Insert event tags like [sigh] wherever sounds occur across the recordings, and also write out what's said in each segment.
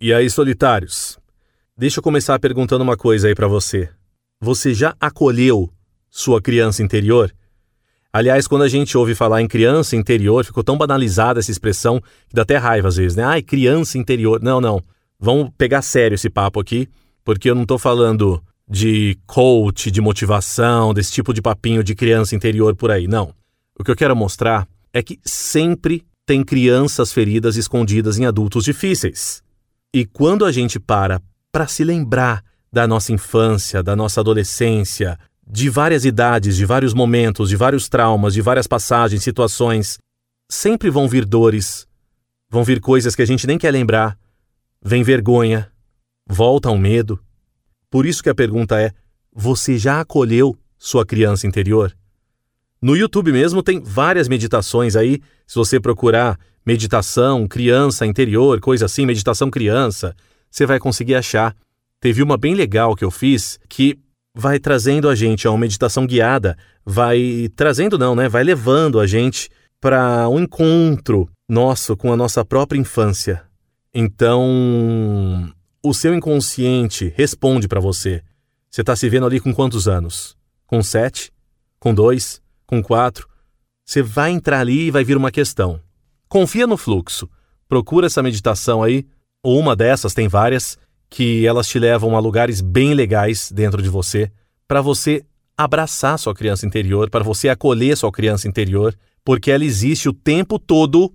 E aí, solitários? Deixa eu começar perguntando uma coisa aí para você. Você já acolheu sua criança interior? Aliás, quando a gente ouve falar em criança interior, ficou tão banalizada essa expressão que dá até raiva às vezes, né? Ai, criança interior. Não, não. Vamos pegar sério esse papo aqui, porque eu não tô falando de coach, de motivação, desse tipo de papinho de criança interior por aí. Não. O que eu quero mostrar é que sempre tem crianças feridas escondidas em adultos difíceis. E quando a gente para para se lembrar da nossa infância, da nossa adolescência, de várias idades, de vários momentos, de vários traumas, de várias passagens, situações, sempre vão vir dores, vão vir coisas que a gente nem quer lembrar, vem vergonha, volta um medo. Por isso que a pergunta é: você já acolheu sua criança interior? No YouTube mesmo tem várias meditações aí, se você procurar meditação, criança interior, coisa assim, meditação criança, você vai conseguir achar. Teve uma bem legal que eu fiz que vai trazendo a gente a uma meditação guiada, vai trazendo não, né? Vai levando a gente para um encontro nosso com a nossa própria infância. Então, o seu inconsciente responde para você. Você está se vendo ali com quantos anos? Com sete? Com dois? Com quatro? Você vai entrar ali e vai vir uma questão. Confia no fluxo. Procura essa meditação aí, ou uma dessas, tem várias, que elas te levam a lugares bem legais dentro de você, para você abraçar sua criança interior, para você acolher sua criança interior, porque ela existe o tempo todo,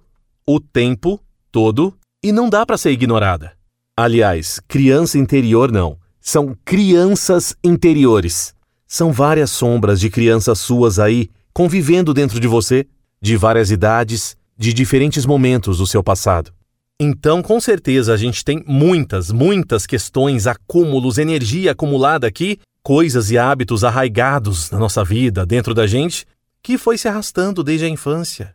o tempo todo, e não dá para ser ignorada. Aliás, criança interior não, são crianças interiores. São várias sombras de crianças suas aí convivendo dentro de você, de várias idades, de diferentes momentos do seu passado. Então, com certeza, a gente tem muitas, muitas questões, acúmulos, energia acumulada aqui, coisas e hábitos arraigados na nossa vida, dentro da gente, que foi se arrastando desde a infância.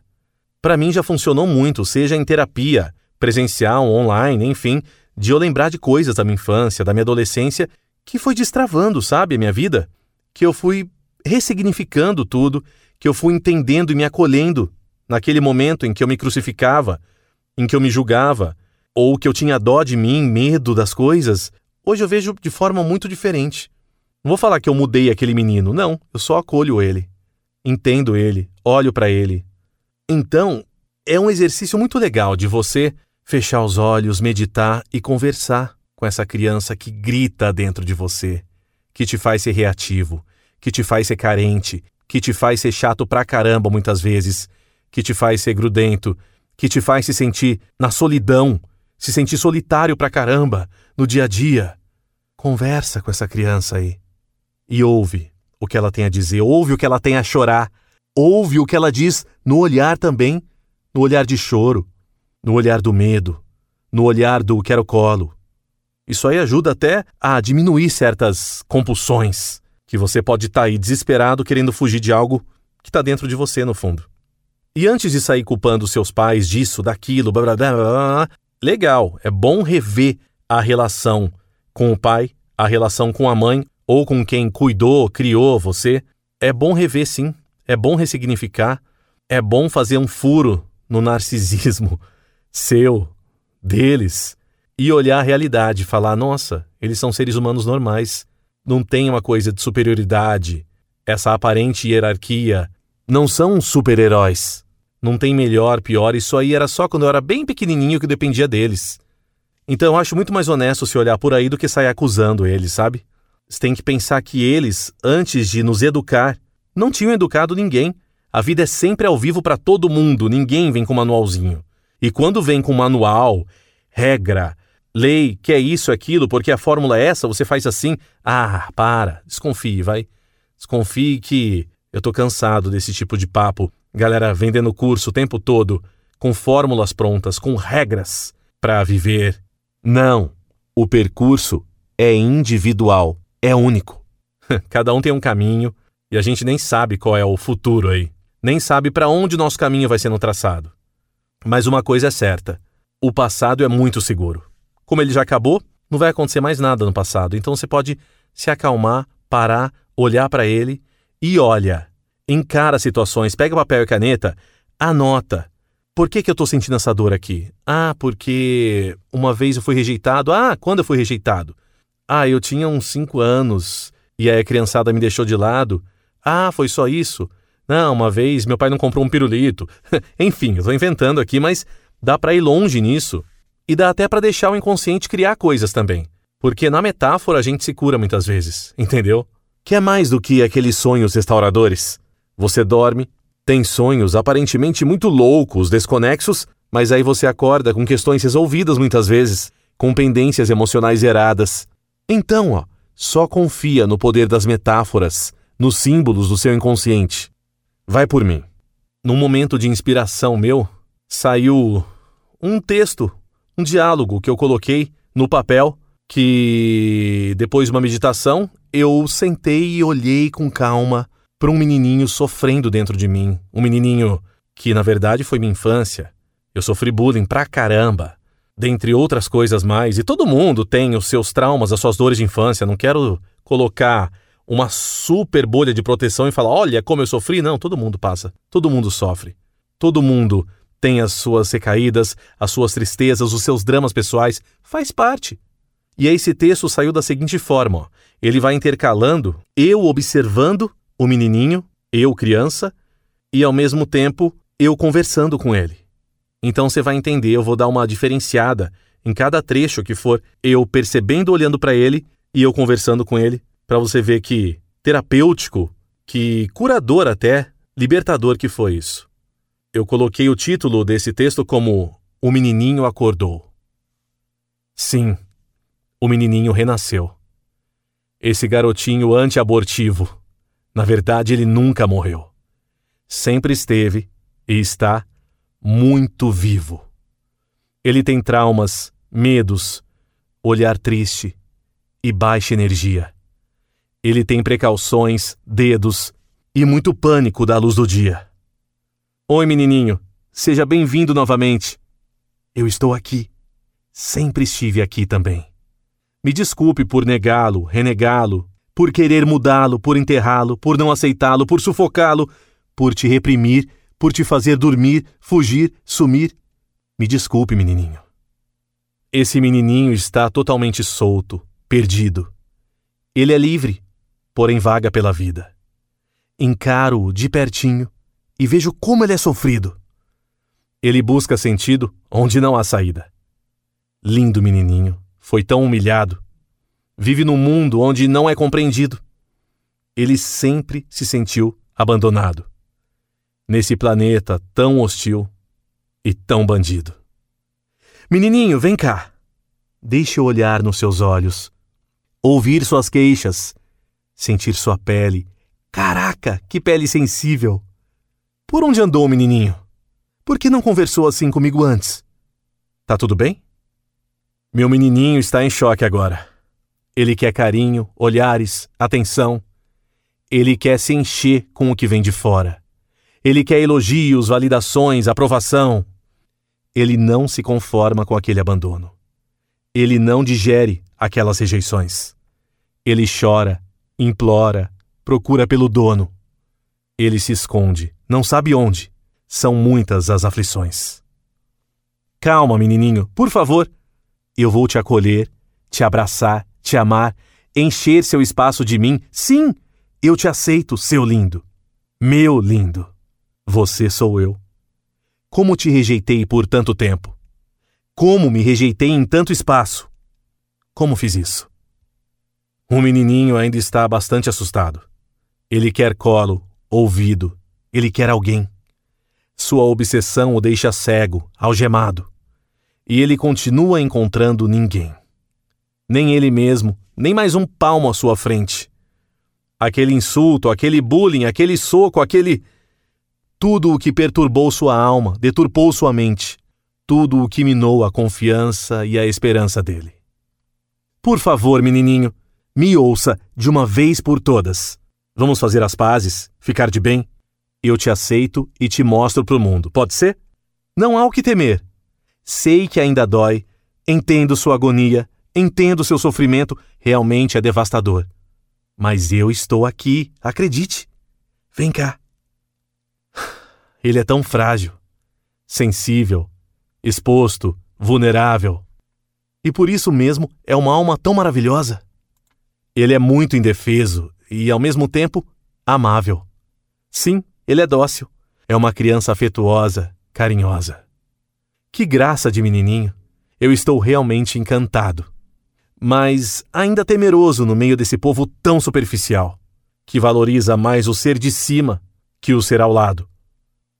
Para mim já funcionou muito, seja em terapia, presencial, online, enfim, de eu lembrar de coisas da minha infância, da minha adolescência, que foi destravando, sabe, a minha vida, que eu fui ressignificando tudo, que eu fui entendendo e me acolhendo naquele momento em que eu me crucificava, em que eu me julgava, ou que eu tinha dó de mim, medo das coisas, hoje eu vejo de forma muito diferente. Não vou falar que eu mudei aquele menino, não, eu só acolho ele. Entendo ele, olho para ele. Então, é um exercício muito legal de você fechar os olhos, meditar e conversar com essa criança que grita dentro de você, que te faz ser reativo, que te faz ser carente, que te faz ser chato pra caramba muitas vezes, que te faz ser grudento, que te faz se sentir na solidão, se sentir solitário pra caramba no dia a dia. Conversa com essa criança aí e ouve o que ela tem a dizer, ouve o que ela tem a chorar, ouve o que ela diz no olhar também, no olhar de choro, no olhar do medo, no olhar do quero colo. Isso aí ajuda até a diminuir certas compulsões que você pode estar tá aí desesperado querendo fugir de algo que está dentro de você, no fundo. E antes de sair culpando seus pais disso, daquilo, blá, blá, blá, blá, legal, é bom rever a relação com o pai, a relação com a mãe ou com quem cuidou, criou você. É bom rever, sim. É bom ressignificar. É bom fazer um furo no narcisismo [laughs] seu, deles, e olhar a realidade, falar: nossa, eles são seres humanos normais não tem uma coisa de superioridade, essa aparente hierarquia. Não são super-heróis. Não tem melhor, pior, isso aí era só quando eu era bem pequenininho que dependia deles. Então eu acho muito mais honesto se olhar por aí do que sair acusando eles, sabe? Você tem que pensar que eles, antes de nos educar, não tinham educado ninguém. A vida é sempre ao vivo para todo mundo, ninguém vem com manualzinho. E quando vem com manual, regra, lei, que é isso, aquilo, porque a fórmula é essa, você faz assim. Ah, para, desconfie, vai. Desconfie que eu tô cansado desse tipo de papo. Galera vendendo curso o tempo todo, com fórmulas prontas, com regras para viver. Não. O percurso é individual, é único. [laughs] Cada um tem um caminho e a gente nem sabe qual é o futuro aí. Nem sabe para onde o nosso caminho vai sendo traçado. Mas uma coisa é certa: o passado é muito seguro. Como ele já acabou, não vai acontecer mais nada no passado. Então você pode se acalmar, parar, olhar para ele e olha. Encara situações, pega papel e caneta, anota. Por que, que eu tô sentindo essa dor aqui? Ah, porque uma vez eu fui rejeitado. Ah, quando eu fui rejeitado? Ah, eu tinha uns cinco anos e aí a criançada me deixou de lado. Ah, foi só isso? Não, uma vez meu pai não comprou um pirulito. [laughs] Enfim, eu tô inventando aqui, mas dá para ir longe nisso. E dá até para deixar o inconsciente criar coisas também. Porque na metáfora a gente se cura muitas vezes, entendeu? Que é mais do que aqueles sonhos restauradores. Você dorme, tem sonhos aparentemente muito loucos, desconexos, mas aí você acorda com questões resolvidas muitas vezes, com pendências emocionais zeradas. Então, ó, só confia no poder das metáforas, nos símbolos do seu inconsciente. Vai por mim. Num momento de inspiração meu, saiu um texto, um diálogo que eu coloquei no papel que depois de uma meditação eu sentei e olhei com calma para um menininho sofrendo dentro de mim, um menininho que na verdade foi minha infância. Eu sofri bullying pra caramba, dentre outras coisas mais, e todo mundo tem os seus traumas, as suas dores de infância. Não quero colocar uma super bolha de proteção e falar, olha como eu sofri. Não, todo mundo passa, todo mundo sofre. Todo mundo tem as suas recaídas, as suas tristezas, os seus dramas pessoais, faz parte. E aí esse texto saiu da seguinte forma: ó. ele vai intercalando eu observando o menininho, eu criança, e ao mesmo tempo eu conversando com ele. Então você vai entender, eu vou dar uma diferenciada em cada trecho que for eu percebendo olhando para ele e eu conversando com ele, para você ver que terapêutico, que curador até, libertador que foi isso. Eu coloquei o título desse texto como O Menininho Acordou. Sim, o menininho renasceu. Esse garotinho anti-abortivo, na verdade, ele nunca morreu. Sempre esteve e está muito vivo. Ele tem traumas, medos, olhar triste e baixa energia. Ele tem precauções, dedos e muito pânico da luz do dia. Oi, menininho, seja bem-vindo novamente. Eu estou aqui. Sempre estive aqui também. Me desculpe por negá-lo, renegá-lo, por querer mudá-lo, por enterrá-lo, por não aceitá-lo, por sufocá-lo, por te reprimir, por te fazer dormir, fugir, sumir. Me desculpe, menininho. Esse menininho está totalmente solto, perdido. Ele é livre, porém vaga pela vida. Encaro-o de pertinho e vejo como ele é sofrido. Ele busca sentido onde não há saída. Lindo menininho, foi tão humilhado. Vive num mundo onde não é compreendido. Ele sempre se sentiu abandonado. Nesse planeta tão hostil e tão bandido. Menininho, vem cá. Deixe eu olhar nos seus olhos, ouvir suas queixas, sentir sua pele. Caraca, que pele sensível! Por onde andou, menininho? Por que não conversou assim comigo antes? Tá tudo bem? Meu menininho está em choque agora. Ele quer carinho, olhares, atenção. Ele quer se encher com o que vem de fora. Ele quer elogios, validações, aprovação. Ele não se conforma com aquele abandono. Ele não digere aquelas rejeições. Ele chora, implora, procura pelo dono. Ele se esconde, não sabe onde. São muitas as aflições. Calma, menininho, por favor. Eu vou te acolher, te abraçar, te amar, encher seu espaço de mim. Sim, eu te aceito, seu lindo. Meu lindo. Você sou eu. Como te rejeitei por tanto tempo? Como me rejeitei em tanto espaço? Como fiz isso? O menininho ainda está bastante assustado. Ele quer colo, ouvido, ele quer alguém. Sua obsessão o deixa cego, algemado e ele continua encontrando ninguém. Nem ele mesmo, nem mais um palmo à sua frente. Aquele insulto, aquele bullying, aquele soco, aquele. Tudo o que perturbou sua alma, deturpou sua mente, tudo o que minou a confiança e a esperança dele. Por favor, menininho, me ouça de uma vez por todas. Vamos fazer as pazes, ficar de bem? Eu te aceito e te mostro para o mundo, pode ser? Não há o que temer. Sei que ainda dói, entendo sua agonia, entendo seu sofrimento, realmente é devastador. Mas eu estou aqui, acredite. Vem cá. [sighs] Ele é tão frágil. sensível, exposto, vulnerável. E por isso mesmo é uma alma tão maravilhosa. Ele é muito indefeso e, ao mesmo tempo, amável. Sim, ele é dócil. É uma criança afetuosa, carinhosa. Que graça de menininho! Eu estou realmente encantado. Mas ainda temeroso no meio desse povo tão superficial, que valoriza mais o ser de cima que o ser ao lado.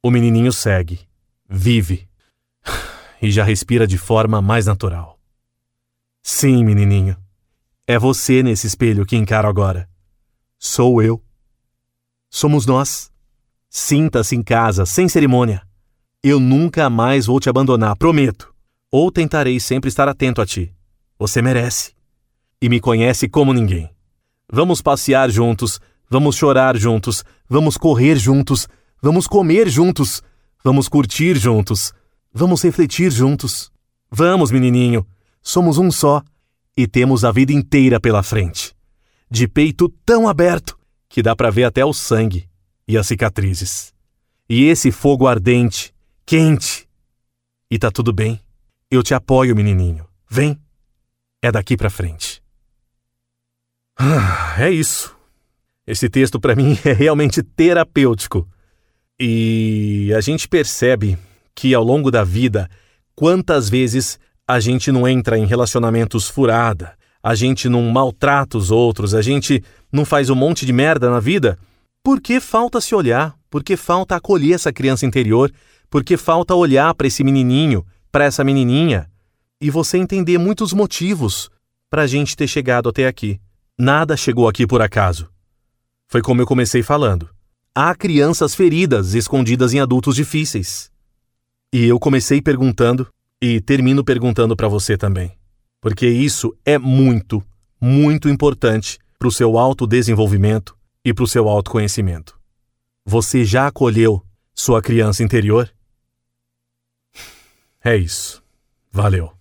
O menininho segue, vive [sighs] e já respira de forma mais natural. Sim, menininho. É você nesse espelho que encaro agora. Sou eu. Somos nós. Sinta-se em casa, sem cerimônia. Eu nunca mais vou te abandonar, prometo. Ou tentarei sempre estar atento a ti. Você merece. E me conhece como ninguém. Vamos passear juntos, vamos chorar juntos, vamos correr juntos, vamos comer juntos, vamos curtir juntos, vamos refletir juntos. Vamos, menininho. Somos um só e temos a vida inteira pela frente. De peito tão aberto que dá para ver até o sangue e as cicatrizes. E esse fogo ardente, quente. E tá tudo bem. Eu te apoio, menininho. Vem. É daqui para frente. Ah, é isso. Esse texto para mim [laughs] é realmente terapêutico. E a gente percebe que ao longo da vida, quantas vezes a gente não entra em relacionamentos furada, a gente não maltrata os outros, a gente não faz um monte de merda na vida, porque falta se olhar, porque falta acolher essa criança interior, porque falta olhar para esse menininho, para essa menininha, e você entender muitos motivos para a gente ter chegado até aqui. Nada chegou aqui por acaso. Foi como eu comecei falando. Há crianças feridas escondidas em adultos difíceis. E eu comecei perguntando e termino perguntando para você também, porque isso é muito, muito importante para o seu autodesenvolvimento e para o seu autoconhecimento. Você já acolheu sua criança interior? É isso. Valeu.